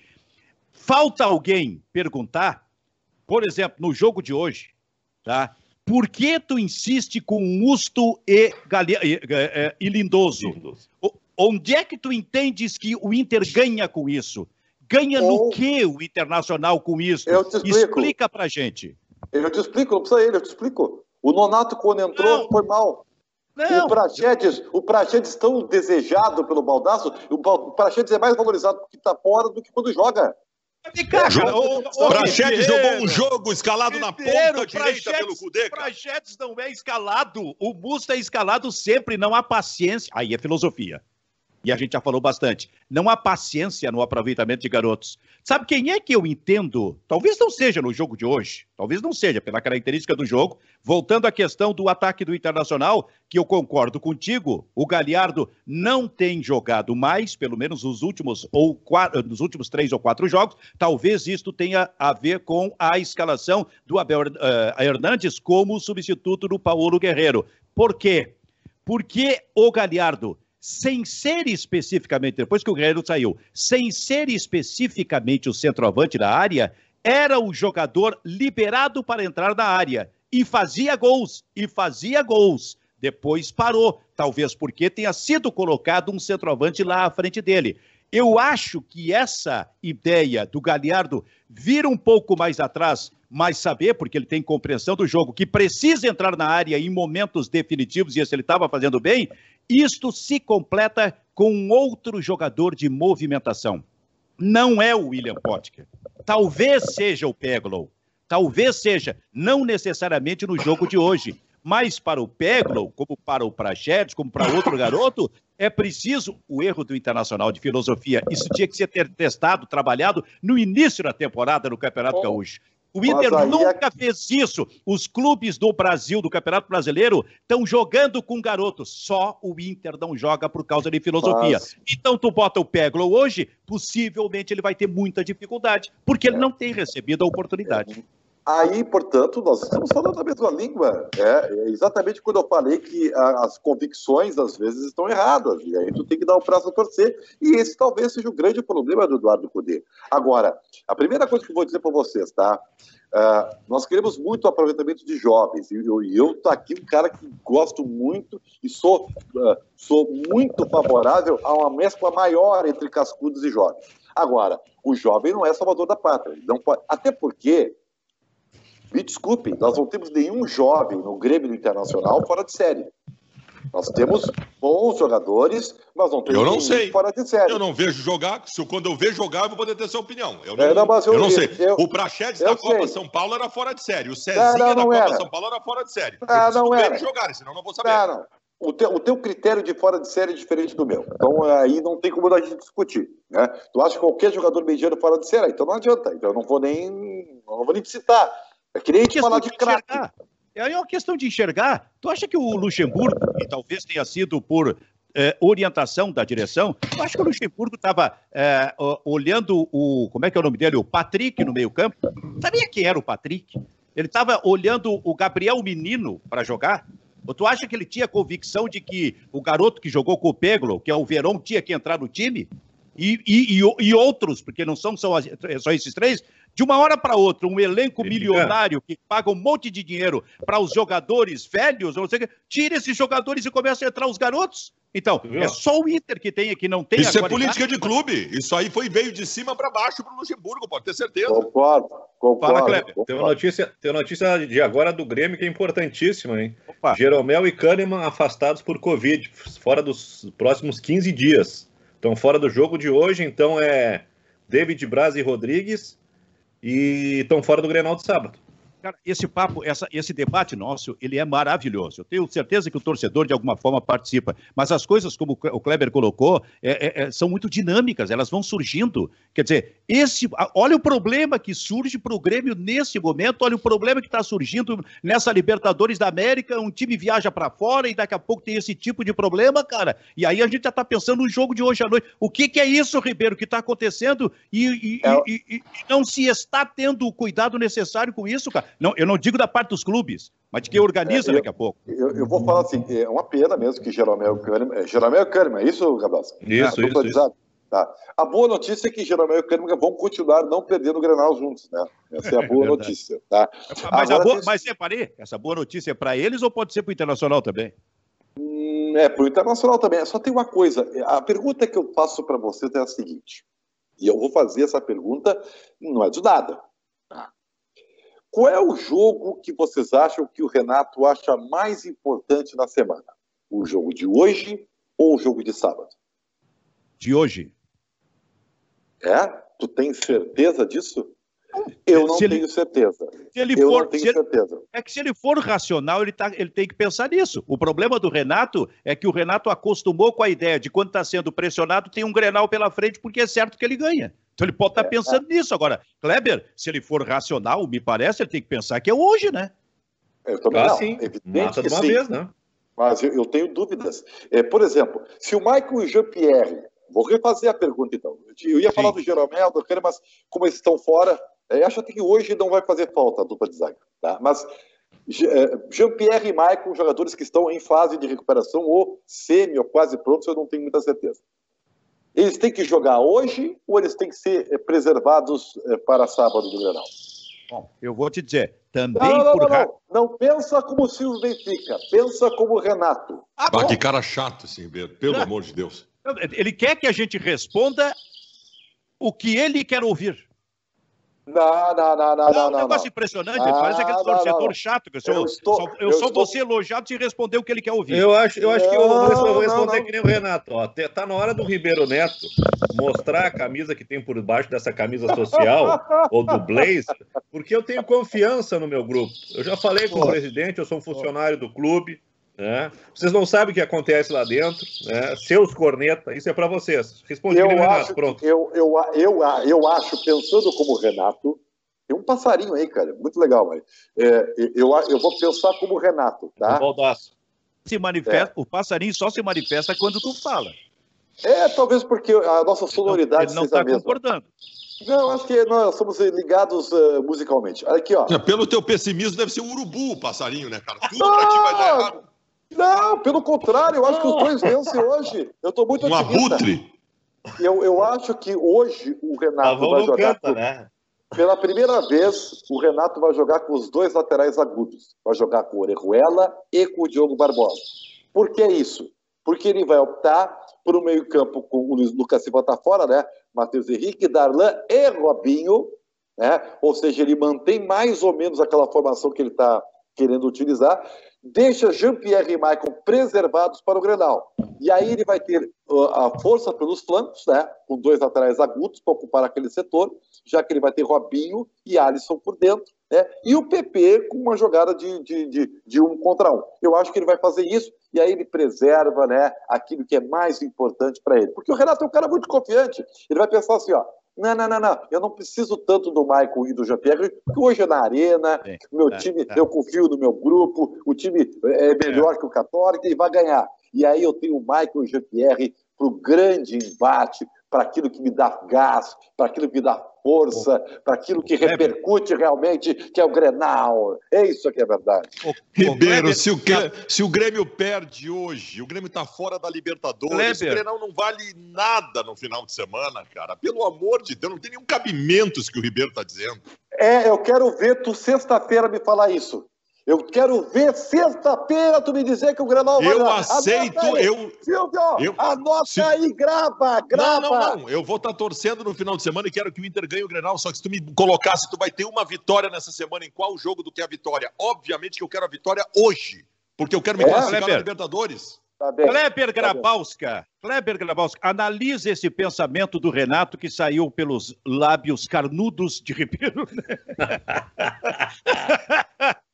Falta alguém perguntar por exemplo, no jogo de hoje, tá? Por que tu insiste com Musto e, Gali... e, e, e Lindoso? Lindoso? Onde é que tu entendes que o Inter ganha com isso? Ganha Ou... no que o Internacional com isso? Eu te explico. Explica pra gente. Eu te explico, não precisa ele, eu te explico. O Nonato, quando entrou, não. foi mal. Não. O Prachedes, o Prachedes tão desejado pelo Baldaço, o Prachedes é mais valorizado porque está fora do que quando joga. O Prachedes jogou um jogo escalado na ponta direita pelo Cudê. Prachedes não é escalado. O Musta é escalado sempre, não há paciência. Aí é filosofia. E a gente já falou bastante. Não há paciência no aproveitamento de garotos. Sabe quem é que eu entendo? Talvez não seja no jogo de hoje, talvez não seja pela característica do jogo. Voltando à questão do ataque do Internacional, que eu concordo contigo, o Galhardo não tem jogado mais, pelo menos nos últimos ou quatro, nos últimos três ou quatro jogos. Talvez isto tenha a ver com a escalação do Abel uh, Hernandes como substituto do Paulo Guerreiro. Por quê? Porque o Galhardo sem ser especificamente, depois que o Guerreiro saiu, sem ser especificamente o centroavante da área, era o jogador liberado para entrar na área e fazia gols, e fazia gols. Depois parou, talvez porque tenha sido colocado um centroavante lá à frente dele. Eu acho que essa ideia do Galhardo vir um pouco mais atrás, mas saber, porque ele tem compreensão do jogo, que precisa entrar na área em momentos definitivos, e esse ele estava fazendo bem, isto se completa com outro jogador de movimentação. Não é o William Potker. Talvez seja o Peglow. Talvez seja, não necessariamente no jogo de hoje. Mas para o Peglow, como para o Prachedes, como para outro garoto, é preciso o erro do Internacional de Filosofia. Isso tinha que ser testado, trabalhado no início da temporada no Campeonato Gaúcho. O Inter é nunca é... fez isso. Os clubes do Brasil, do Campeonato Brasileiro, estão jogando com garotos. Só o Inter não joga por causa de filosofia. Mas... Então, tu bota o Peglo hoje, possivelmente ele vai ter muita dificuldade, porque ele não tem recebido a oportunidade. Aí, portanto, nós estamos falando a mesma língua. É, é exatamente quando eu falei que a, as convicções, às vezes, estão erradas. E aí tu tem que dar o prazo a torcer. E esse talvez seja o grande problema do Eduardo Cudê. Agora, a primeira coisa que eu vou dizer para vocês, tá? Uh, nós queremos muito aproveitamento de jovens. E eu, eu tô aqui um cara que gosto muito e sou, uh, sou muito favorável a uma mescla maior entre cascudos e jovens. Agora, o jovem não é salvador da pátria. Não pode, até porque me desculpem, nós não temos nenhum jovem no Grêmio Internacional fora de série. Nós temos bons jogadores, mas não temos eu não sei. fora de série. Eu não vejo jogar. Se quando eu vejo jogar, eu vou poder ter sua opinião. Eu não, é, não, eu, eu não sei. Eu, o Prachedes da Copa sei. São Paulo era fora de série. O Cezinha não, não, da Copa São Paulo era fora de série. Ah, não era. jogar, senão não vou saber. Não, não. O teu, o teu critério de fora de série é diferente do meu. Então aí não tem como a gente discutir. Né? Tu acha que qualquer jogador mediano fora de série? Então não adianta. Então eu não vou nem, não vou nem citar. Eu queria te falar de craque. É uma questão de enxergar. Tu acha que o Luxemburgo, e talvez tenha sido por é, orientação da direção, eu acho que o Luxemburgo estava é, olhando o. Como é que é o nome dele? O Patrick no meio-campo. Sabia quem era o Patrick? Ele estava olhando o Gabriel Menino para jogar. Ou tu acha que ele tinha convicção de que o garoto que jogou com o Peglo, que é o Verão, tinha que entrar no time? E, e, e, e outros, porque não são só, só esses três, de uma hora para outra, um elenco milionário que paga um monte de dinheiro para os jogadores velhos, não sei tira esses jogadores e começa a entrar os garotos. Então, é só o Inter que tem que não tem Isso é política de clube. Isso aí foi veio de cima para baixo para o Luxemburgo, pode ter certeza. Concordo, concordo. Fala, Kleber. Tem uma notícia, tem uma notícia de agora do Grêmio que é importantíssima, hein? Opa. Jeromel e Kahneman afastados por Covid, fora dos próximos 15 dias. Estão fora do jogo de hoje, então é David Braz e Rodrigues e estão fora do Grenal de sábado. Cara, esse papo, essa, esse debate nosso, ele é maravilhoso. Eu tenho certeza que o torcedor, de alguma forma, participa. Mas as coisas, como o Kleber colocou, é, é, é são muito dinâmicas, elas vão surgindo. Quer dizer, esse, olha o problema que surge para o Grêmio nesse momento, olha o problema que está surgindo nessa Libertadores da América. Um time viaja para fora e daqui a pouco tem esse tipo de problema, cara. E aí a gente já está pensando no jogo de hoje à noite. O que, que é isso, Ribeiro, que está acontecendo e, e, é... e, e não se está tendo o cuidado necessário com isso, cara? Não, eu não digo da parte dos clubes, mas de quem organiza é, eu, daqui a pouco. Eu, eu, vou falar assim, é uma pena mesmo que Jeromel Kahneman... É, Jeromel Kahneman, é isso, Gabasca? Isso, isso, isso. Tá. A boa notícia é que Jeromel e Kahneman vão continuar não perdendo o Grenal juntos, né? Essa é a boa é notícia, tá? Mas, Agora, boa, mas separei, essa boa notícia é para eles ou pode ser para o Internacional também? Hum, é, para o Internacional também. Só tem uma coisa, a pergunta que eu faço para você é a seguinte, e eu vou fazer essa pergunta, não é de nada, qual é o jogo que vocês acham que o Renato acha mais importante na semana? O jogo de hoje ou o jogo de sábado? De hoje. É? Tu tem certeza disso? Eu não tenho ele, certeza. Se ele eu for, não tenho se certeza. É que se ele for racional, ele, tá, ele tem que pensar nisso. O problema do Renato é que o Renato acostumou com a ideia de quando está sendo pressionado, tem um Grenal pela frente, porque é certo que ele ganha. Então ele pode estar tá é, pensando é. nisso. Agora, Kleber, se ele for racional, me parece, ele tem que pensar que é hoje, né? Eu também ah, não. Sim. Evidente Mata de uma sim. vez, né? Mas eu, eu tenho dúvidas. É, por exemplo, se o Michael Jean-Pierre Vou refazer a pergunta, então. Eu ia Sim. falar do Jeromel, do Cano, mas como eles estão fora, eu acho que hoje não vai fazer falta a dupla de zaga. Tá? Mas é, Jean-Pierre e Michael, jogadores que estão em fase de recuperação, ou semi, ou quase prontos, eu não tenho muita certeza. Eles têm que jogar hoje ou eles têm que ser é, preservados é, para sábado do Granal? Bom, eu vou te dizer, também não, não, por... Não, não, não, pensa como Silvio Benfica, pensa como Renato. Ah, ah que cara chato esse Ribeiro, pelo amor de Deus. Ele quer que a gente responda o que ele quer ouvir. Não, não, não, não. Não, um negócio impressionante. Ah, parece aquele torcedor não, chato. Que eu, eu, estou, só, eu, eu só estou... vou ser elogiado se responder o que ele quer ouvir. Eu acho, eu acho que eu vou responder que nem o Renato. Ó, tá na hora do Ribeiro Neto mostrar a camisa que tem por baixo dessa camisa social ou do Blaze, porque eu tenho confiança no meu grupo. Eu já falei com o presidente, eu sou um funcionário do clube. Né? Vocês não sabem o que acontece lá dentro, né? seus corneta, isso é para vocês. Respondi eu Renato, acho, pronto. Eu, eu, eu, eu acho, pensando como Renato, tem um passarinho aí, cara, muito legal, mas é, eu, eu vou pensar como Renato, tá? Se manifesta, é. O passarinho só se manifesta quando tu fala. É, talvez porque a nossa sonoridade ele não está concordando. Não, acho que nós somos ligados uh, musicalmente. Aqui, ó. Pelo teu pessimismo, deve ser um urubu o passarinho, né, cara? Tudo pra ti vai dar errado. Não, pelo contrário, eu acho que os dois vencem hoje. Eu estou muito um otimista. Abutre. Eu, eu acho que hoje o Renato vai jogar. Canta, com... né? Pela primeira vez, o Renato vai jogar com os dois laterais agudos. Vai jogar com o Orejuela e com o Diogo Barbosa. Por que isso? Porque ele vai optar por um meio-campo com o Luiz Lucas Silva tá fora, né? Matheus Henrique, Darlan e Robinho, né? Ou seja, ele mantém mais ou menos aquela formação que ele está querendo utilizar deixa Jean-Pierre e Michael preservados para o Grenal. E aí ele vai ter uh, a força pelos flancos, né, com dois laterais agudos para ocupar aquele setor, já que ele vai ter Robinho e Alisson por dentro, né, e o PP com uma jogada de, de, de, de um contra um. Eu acho que ele vai fazer isso e aí ele preserva né, aquilo que é mais importante para ele. Porque o Renato é um cara muito confiante. Ele vai pensar assim, ó, não, não, não, não. Eu não preciso tanto do Michael e do Jean-Pierre, porque hoje é na arena, é, meu é, time, é. eu confio no meu grupo, o time é melhor que o Católico e vai ganhar. E aí eu tenho o Michael e o Jean-Pierre para o grande embate, para aquilo que me dá gás, para aquilo que me dá força, para aquilo que repercute realmente, que é o Grenal. É isso que é verdade. Ribeiro, se o, se o Grêmio perde hoje, o Grêmio está fora da Libertadores, o Grenal não vale nada no final de semana, cara. Pelo amor de Deus, não tem nenhum cabimento isso que o Ribeiro está dizendo. É, eu quero ver tu sexta-feira me falar isso. Eu quero ver sexta-feira tu me dizer que o Grenal vai... Eu aceito, anota eu... Silvio, eu, anota se... aí, grava, grava. Não, não, não, eu vou estar tá torcendo no final de semana e quero que o Inter ganhe o Grenal, só que se tu me colocasse, tu vai ter uma vitória nessa semana, em qual jogo do que a vitória? Obviamente que eu quero a vitória hoje, porque eu quero me é, classificar na Libertadores. Tá Kleber tá Grabowska, Kleber Grabowska, analisa esse pensamento do Renato que saiu pelos lábios carnudos de Ribeiro.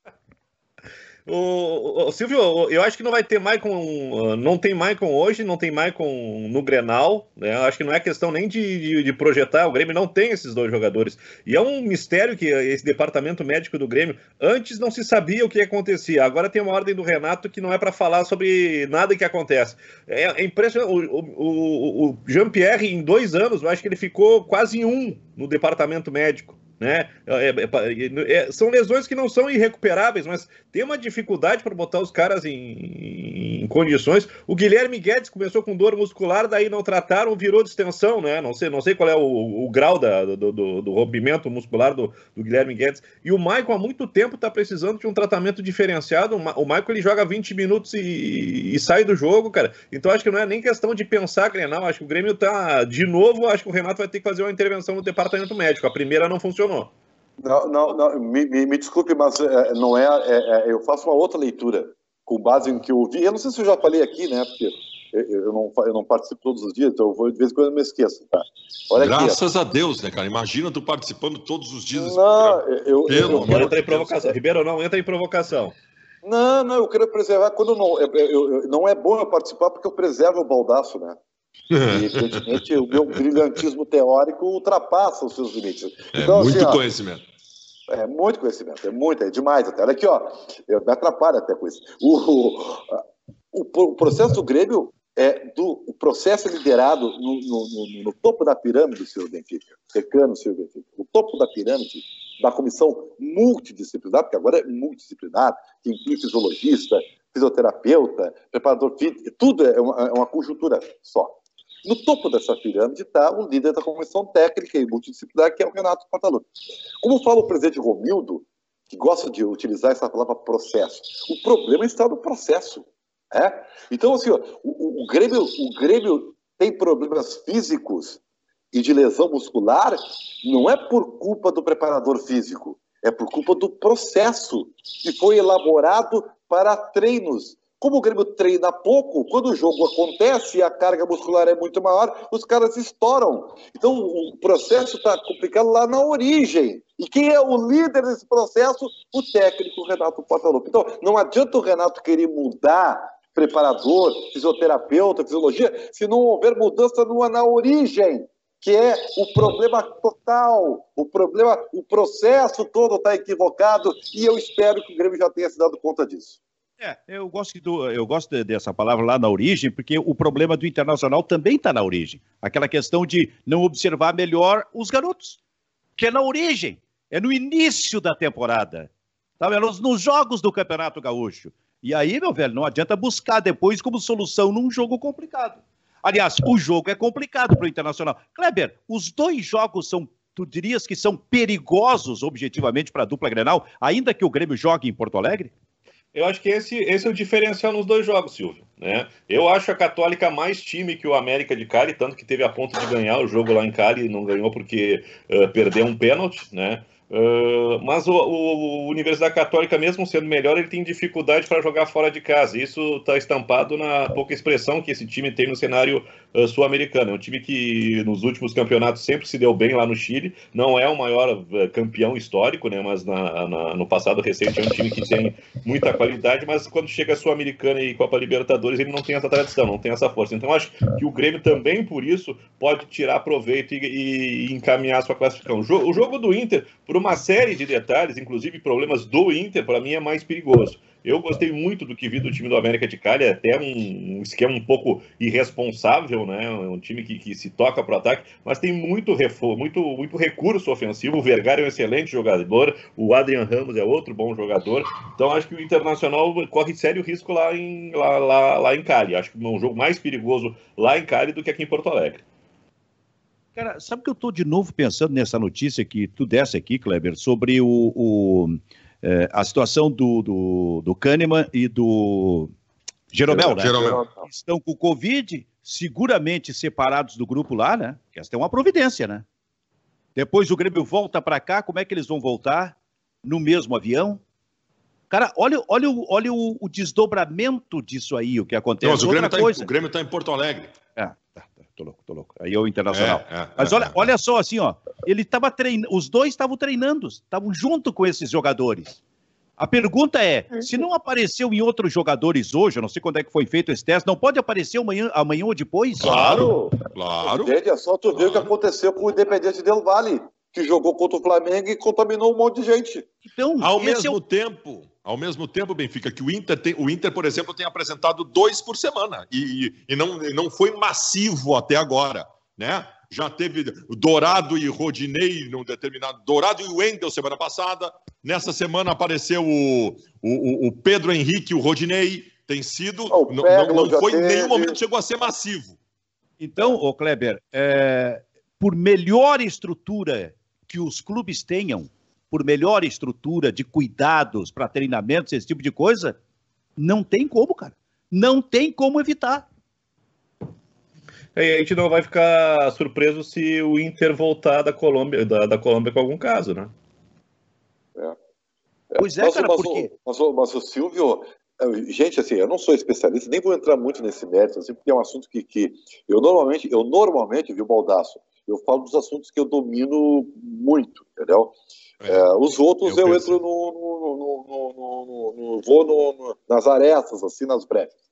O, o, Silvio, eu acho que não vai ter Maicon. Não tem Maicon hoje, não tem Maicon no Grenal. Né? Eu acho que não é questão nem de, de, de, projetar. O Grêmio não tem esses dois jogadores. E é um mistério que esse departamento médico do Grêmio. Antes não se sabia o que acontecia. Agora tem uma ordem do Renato que não é para falar sobre nada que acontece. É, é impressionante. O, o, o Jean-Pierre, em dois anos, eu acho que ele ficou quase um no departamento médico. Né? É, é, é, são lesões que não são irrecuperáveis, mas tem uma dificuldade para botar os caras em, em, condições. O Guilherme Guedes começou com dor muscular, daí não trataram, virou distensão, né? Não sei, não sei qual é o, o grau da, do, do, do, rompimento muscular do, do, Guilherme Guedes. E o Michael há muito tempo está precisando de um tratamento diferenciado. O Michael ele joga 20 minutos e, e, sai do jogo, cara. Então acho que não é nem questão de pensar Grenal. Acho que o Grêmio tá de novo. Acho que o Renato vai ter que fazer uma intervenção no departamento médico. A primeira não funcionou Não, não, não me, me, me desculpe, mas é, não é, é, é, Eu faço uma outra leitura com base em que eu vi. Eu não sei se eu já falei aqui, né? Porque eu não, eu não participo todos os dias, então eu vou de vez em quando eu me esqueço, tá? Olha Graças aqui, a Deus, né, cara? Imagina tu participando todos os dias. Não, eu, Pelo eu, não entra em provocação. Ribeiro, não entra em provocação. Não, não, eu quero preservar. Quando não, eu, eu, não é bom eu participar porque eu preservo o baldaço, né? E, evidentemente, o meu brilhantismo teórico ultrapassa os seus limites. É então, assim, muito assim, ó, conhecimento. É muito conhecimento, é muito, é demais até. Olha aqui, ó, eu me atrapalho até com isso. O, o, o processo do Grêmio é do o processo liderado no, no, no, no topo da pirâmide Silvio Benfica, cercando o Silvio Benfica. O topo da pirâmide da comissão multidisciplinar, porque agora é multidisciplinar, que inclui fisiologista, fisioterapeuta, preparador físico, tudo é uma, é uma conjuntura só. No topo dessa pirâmide está o líder da comissão técnica e multidisciplinar, que é o Renato Portaluppi. Como fala o presidente Romildo, que gosta de utilizar essa palavra processo, o problema está no processo. É? Então, assim, ó, o, o, Grêmio, o Grêmio tem problemas físicos e de lesão muscular, não é por culpa do preparador físico, é por culpa do processo que foi elaborado para treinos como o Grêmio treina pouco, quando o jogo acontece e a carga muscular é muito maior, os caras estouram. Então o processo está complicado lá na origem. E quem é o líder desse processo? O técnico Renato Portaluppi. Então não adianta o Renato querer mudar preparador, fisioterapeuta, fisiologia, se não houver mudança na origem que é o problema total, o problema, o processo todo está equivocado e eu espero que o Grêmio já tenha se dado conta disso. É, eu gosto, do, eu gosto dessa palavra lá na origem, porque o problema do Internacional também está na origem. Aquela questão de não observar melhor os garotos, que é na origem, é no início da temporada, tá? é nos, nos jogos do Campeonato Gaúcho. E aí, meu velho, não adianta buscar depois como solução num jogo complicado. Aliás, o jogo é complicado para o Internacional. Kleber, os dois jogos são tu dirias que são perigosos objetivamente para a dupla Grenal, ainda que o Grêmio jogue em Porto Alegre? Eu acho que esse, esse é o diferencial nos dois jogos, Silvio. Né? Eu acho a Católica mais time que o América de Cali, tanto que teve a ponto de ganhar o jogo lá em Cali não ganhou porque uh, perdeu um pênalti, né? Uh, mas o, o, Universidade Católica, mesmo sendo melhor, ele tem dificuldade para jogar fora de casa. Isso está estampado na pouca expressão que esse time tem no cenário uh, sul-americano. É um time que nos últimos campeonatos sempre se deu bem lá no Chile. Não é o maior uh, campeão histórico, né? Mas na, na, no passado recente é um time que tem muita qualidade. Mas quando chega a Sul-Americana e Copa Libertadores, ele não tem essa tradição, não tem essa força. Então acho que o Grêmio também, por isso, pode tirar proveito e, e, encaminhar sua classificação. O jogo, o jogo do Inter, por uma série de detalhes, inclusive problemas do Inter, para mim é mais perigoso. Eu gostei muito do que vi do time do América de Cali, é até um, um esquema um pouco irresponsável, né? Um time que, que se toca para o ataque, mas tem muito, muito, muito recurso ofensivo. O Vergara é um excelente jogador, o Adrian Ramos é outro bom jogador. Então acho que o Internacional corre sério risco lá em, lá, lá, lá em Cali. Acho que é um jogo mais perigoso lá em Cali do que aqui em Porto Alegre. Cara, sabe que eu estou de novo pensando nessa notícia que tu desse aqui, Kleber, sobre o, o é, a situação do, do, do Kahneman e do Jeromel, né? Jeromel. Estão com Covid, seguramente separados do grupo lá, né? Que essa é uma providência, né? Depois o Grêmio volta para cá, como é que eles vão voltar? No mesmo avião? Cara, olha, olha, olha o, o desdobramento disso aí, o que acontece. Não, mas o Grêmio está em, em Porto Alegre. É, tá tô louco, tô louco. Aí é o Internacional. É, é, Mas olha, é, olha só, assim, ó, ele estava treinando, os dois estavam treinando, estavam junto com esses jogadores. A pergunta é: se não apareceu em outros jogadores hoje, eu não sei quando é que foi feito esse teste, não pode aparecer amanhã, amanhã ou depois? Claro, claro. Entende? É só tu claro. ver o que aconteceu com o Independente Del Vale, que jogou contra o Flamengo e contaminou um monte de gente. Então, ao mesmo é o... tempo, ao mesmo tempo, Benfica, que o Inter, tem, o Inter, por exemplo, tem apresentado dois por semana e, e não, não foi massivo até agora, né? Já teve Dourado e Rodinei num determinado. Dourado e Wendel semana passada. Nessa semana apareceu o, o, o Pedro Henrique e o Rodinei. Tem sido. Oh, não, não, não foi em nenhum momento chegou a ser massivo. Então, o Kleber, é, por melhor estrutura que os clubes tenham, por melhor estrutura de cuidados para treinamentos, esse tipo de coisa, não tem como, cara. Não tem como evitar. É, a gente não vai ficar surpreso se o Inter voltar da Colômbia, da, da Colômbia com algum caso, né? É. é. Pois é, mas, cara, mas, porque... mas, mas, o Silvio, gente, assim, eu não sou especialista, nem vou entrar muito nesse mérito, assim, porque é um assunto que, que eu normalmente, eu normalmente, viu, Baldaço, eu falo dos assuntos que eu domino muito, entendeu? Os outros eu, eu entro no, no, no, no vou nas arestas, assim, nas brechas.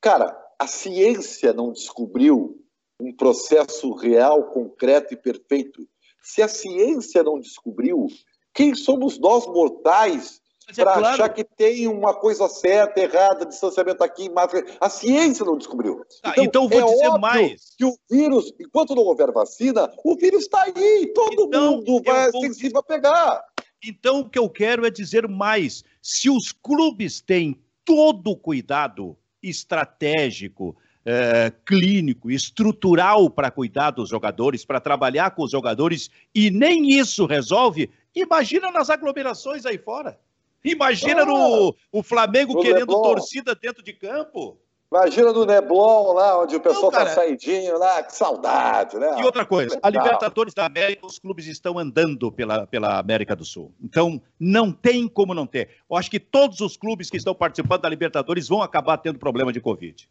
Cara, a ciência não descobriu um processo real, concreto e perfeito. Se a ciência não descobriu, quem somos nós mortais é para claro... achar que tem uma coisa certa, errada, distanciamento aqui, máscara. A ciência não descobriu. Ah, então, então vou é dizer mais. Que o vírus, enquanto não houver vacina, o vírus está aí. Todo então, mundo vai vou... sensível a pegar. Então, o que eu quero é dizer mais. Se os clubes têm todo o cuidado estratégico, é, clínico, estrutural para cuidar dos jogadores, para trabalhar com os jogadores, e nem isso resolve, imagina nas aglomerações aí fora. Imagina ah, no, o Flamengo querendo Leblon. torcida dentro de campo. Imagina no Neblon, lá onde o pessoal está saidinho, lá, que saudade, né? E outra coisa, a Libertadores da América, os clubes estão andando pela, pela América do Sul. Então, não tem como não ter. Eu acho que todos os clubes que estão participando da Libertadores vão acabar tendo problema de Covid.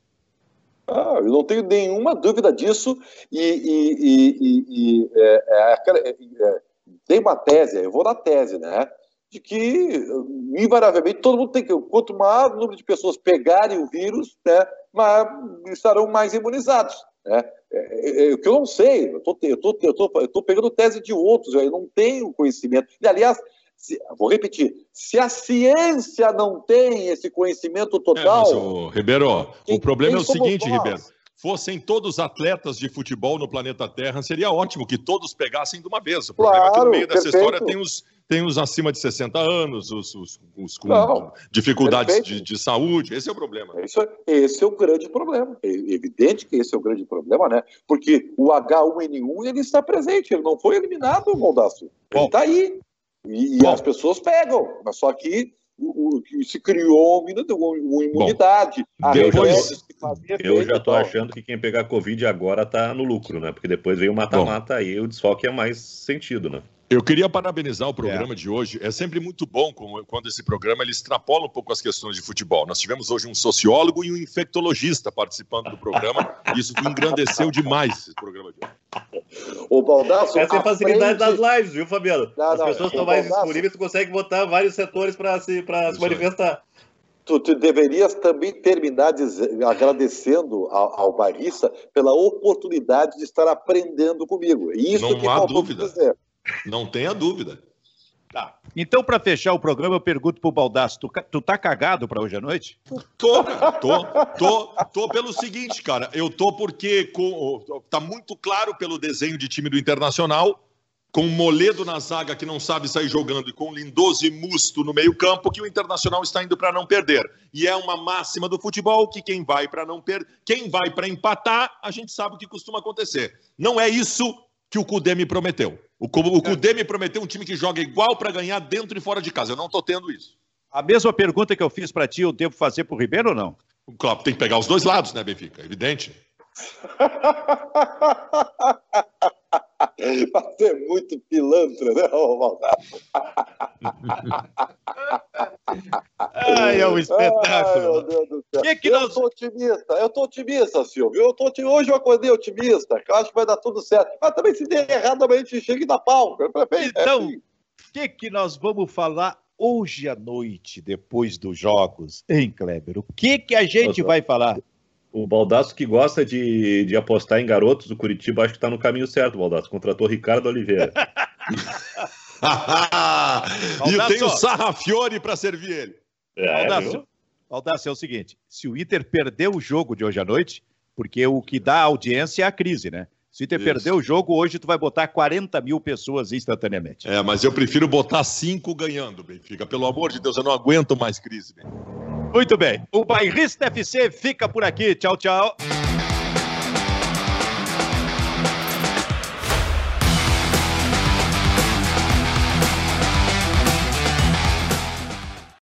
Ah, eu não tenho nenhuma dúvida disso. E, e, e, e é, é, é, é, tem uma tese, eu vou na tese, né? De que, invariavelmente, todo mundo tem que. Quanto maior o número de pessoas pegarem o vírus, né, mais, estarão mais imunizados. Né? É, é, é, o que eu não sei, eu estou tô, eu tô, eu tô pegando tese de outros, eu não tenho conhecimento. E, aliás, se, vou repetir, se a ciência não tem esse conhecimento total. É, mas, o Ribeiro, quem, o problema é o seguinte, nós? Ribeiro fossem todos atletas de futebol no planeta Terra, seria ótimo que todos pegassem de uma vez. O problema claro, é que no meio dessa história tem os, tem os acima de 60 anos, os, os, os com Não, dificuldades de, de, saúde. Esse é o problema. Esse, esse é o grande problema. É evidente que esse é o grande problema, né? Porque o H1N1 ele está presente, ele não foi eliminado, Moldaço. Ele está aí. E, e as pessoas pegam, mas só que o, que se criou uma imunidade. Bom, depois, eu já estou achando que quem pegar Covid agora está no lucro, né? Porque depois veio o mata-mata aí, o desfoque é mais sentido, né? Eu queria parabenizar o programa é. de hoje. É sempre muito bom quando esse programa ele extrapola um pouco as questões de futebol. Nós tivemos hoje um sociólogo e um infectologista participando do programa. Isso engrandeceu demais esse programa de hoje. O Baldasso. Essa é a facilidade das lives, viu, Fabiano? Não, as não, pessoas estão mais disponíveis, tu consegue botar vários setores para se, pra se manifestar. Tu, tu, deverias também terminar agradecendo ao, ao barista pela oportunidade de estar aprendendo comigo. Isso Não que há dúvida. Dizer. Não tenha dúvida. Tá. Então, para fechar o programa, eu pergunto pro Baldasso, tu, tu tá cagado para hoje à noite? Tô, tô, tô, tô pelo seguinte, cara, eu tô porque com, tá muito claro pelo desenho de time do Internacional, com Moledo na zaga que não sabe sair jogando e com Lindoso e Musto no meio campo, que o Internacional está indo para não perder. E é uma máxima do futebol que quem vai para não perder, quem vai para empatar, a gente sabe o que costuma acontecer. Não é isso que o Cudê me prometeu. O, o Cudê me prometeu um time que joga igual para ganhar dentro e fora de casa. Eu não estou tendo isso. A mesma pergunta que eu fiz para ti, eu devo fazer para o Ribeiro ou não? Claro, tem que pegar os dois lados, né, Benfica? Evidente. Vai ser muito pilantra, né, Maldado? Ai, é um espetáculo. Ai, que que nós... Eu tô otimista, eu tô otimista, Silvio. Eu tô otimista. Hoje eu acordei otimista, eu acho que vai dar tudo certo. Mas também se der errado, a gente chega e dá pau. É então, o assim. que, que nós vamos falar hoje à noite, depois dos jogos, hein, Kleber? O que, que a gente Nossa. vai falar? O Baldasso que gosta de, de apostar em garotos do Curitiba, acho que está no caminho certo, Baldasso. Contratou Ricardo Oliveira. e eu tenho o Sarrafiore para servir ele. É, Baldasso, Baldasso, é o seguinte: se o Inter perder o jogo de hoje à noite, porque o que dá audiência é a crise, né? Se o Inter Isso. perder o jogo, hoje tu vai botar 40 mil pessoas instantaneamente. É, mas eu prefiro botar cinco ganhando, Benfica. Pelo amor de Deus, eu não aguento mais crise, Muito bem. O Bairrista FC fica por aqui. Tchau, tchau.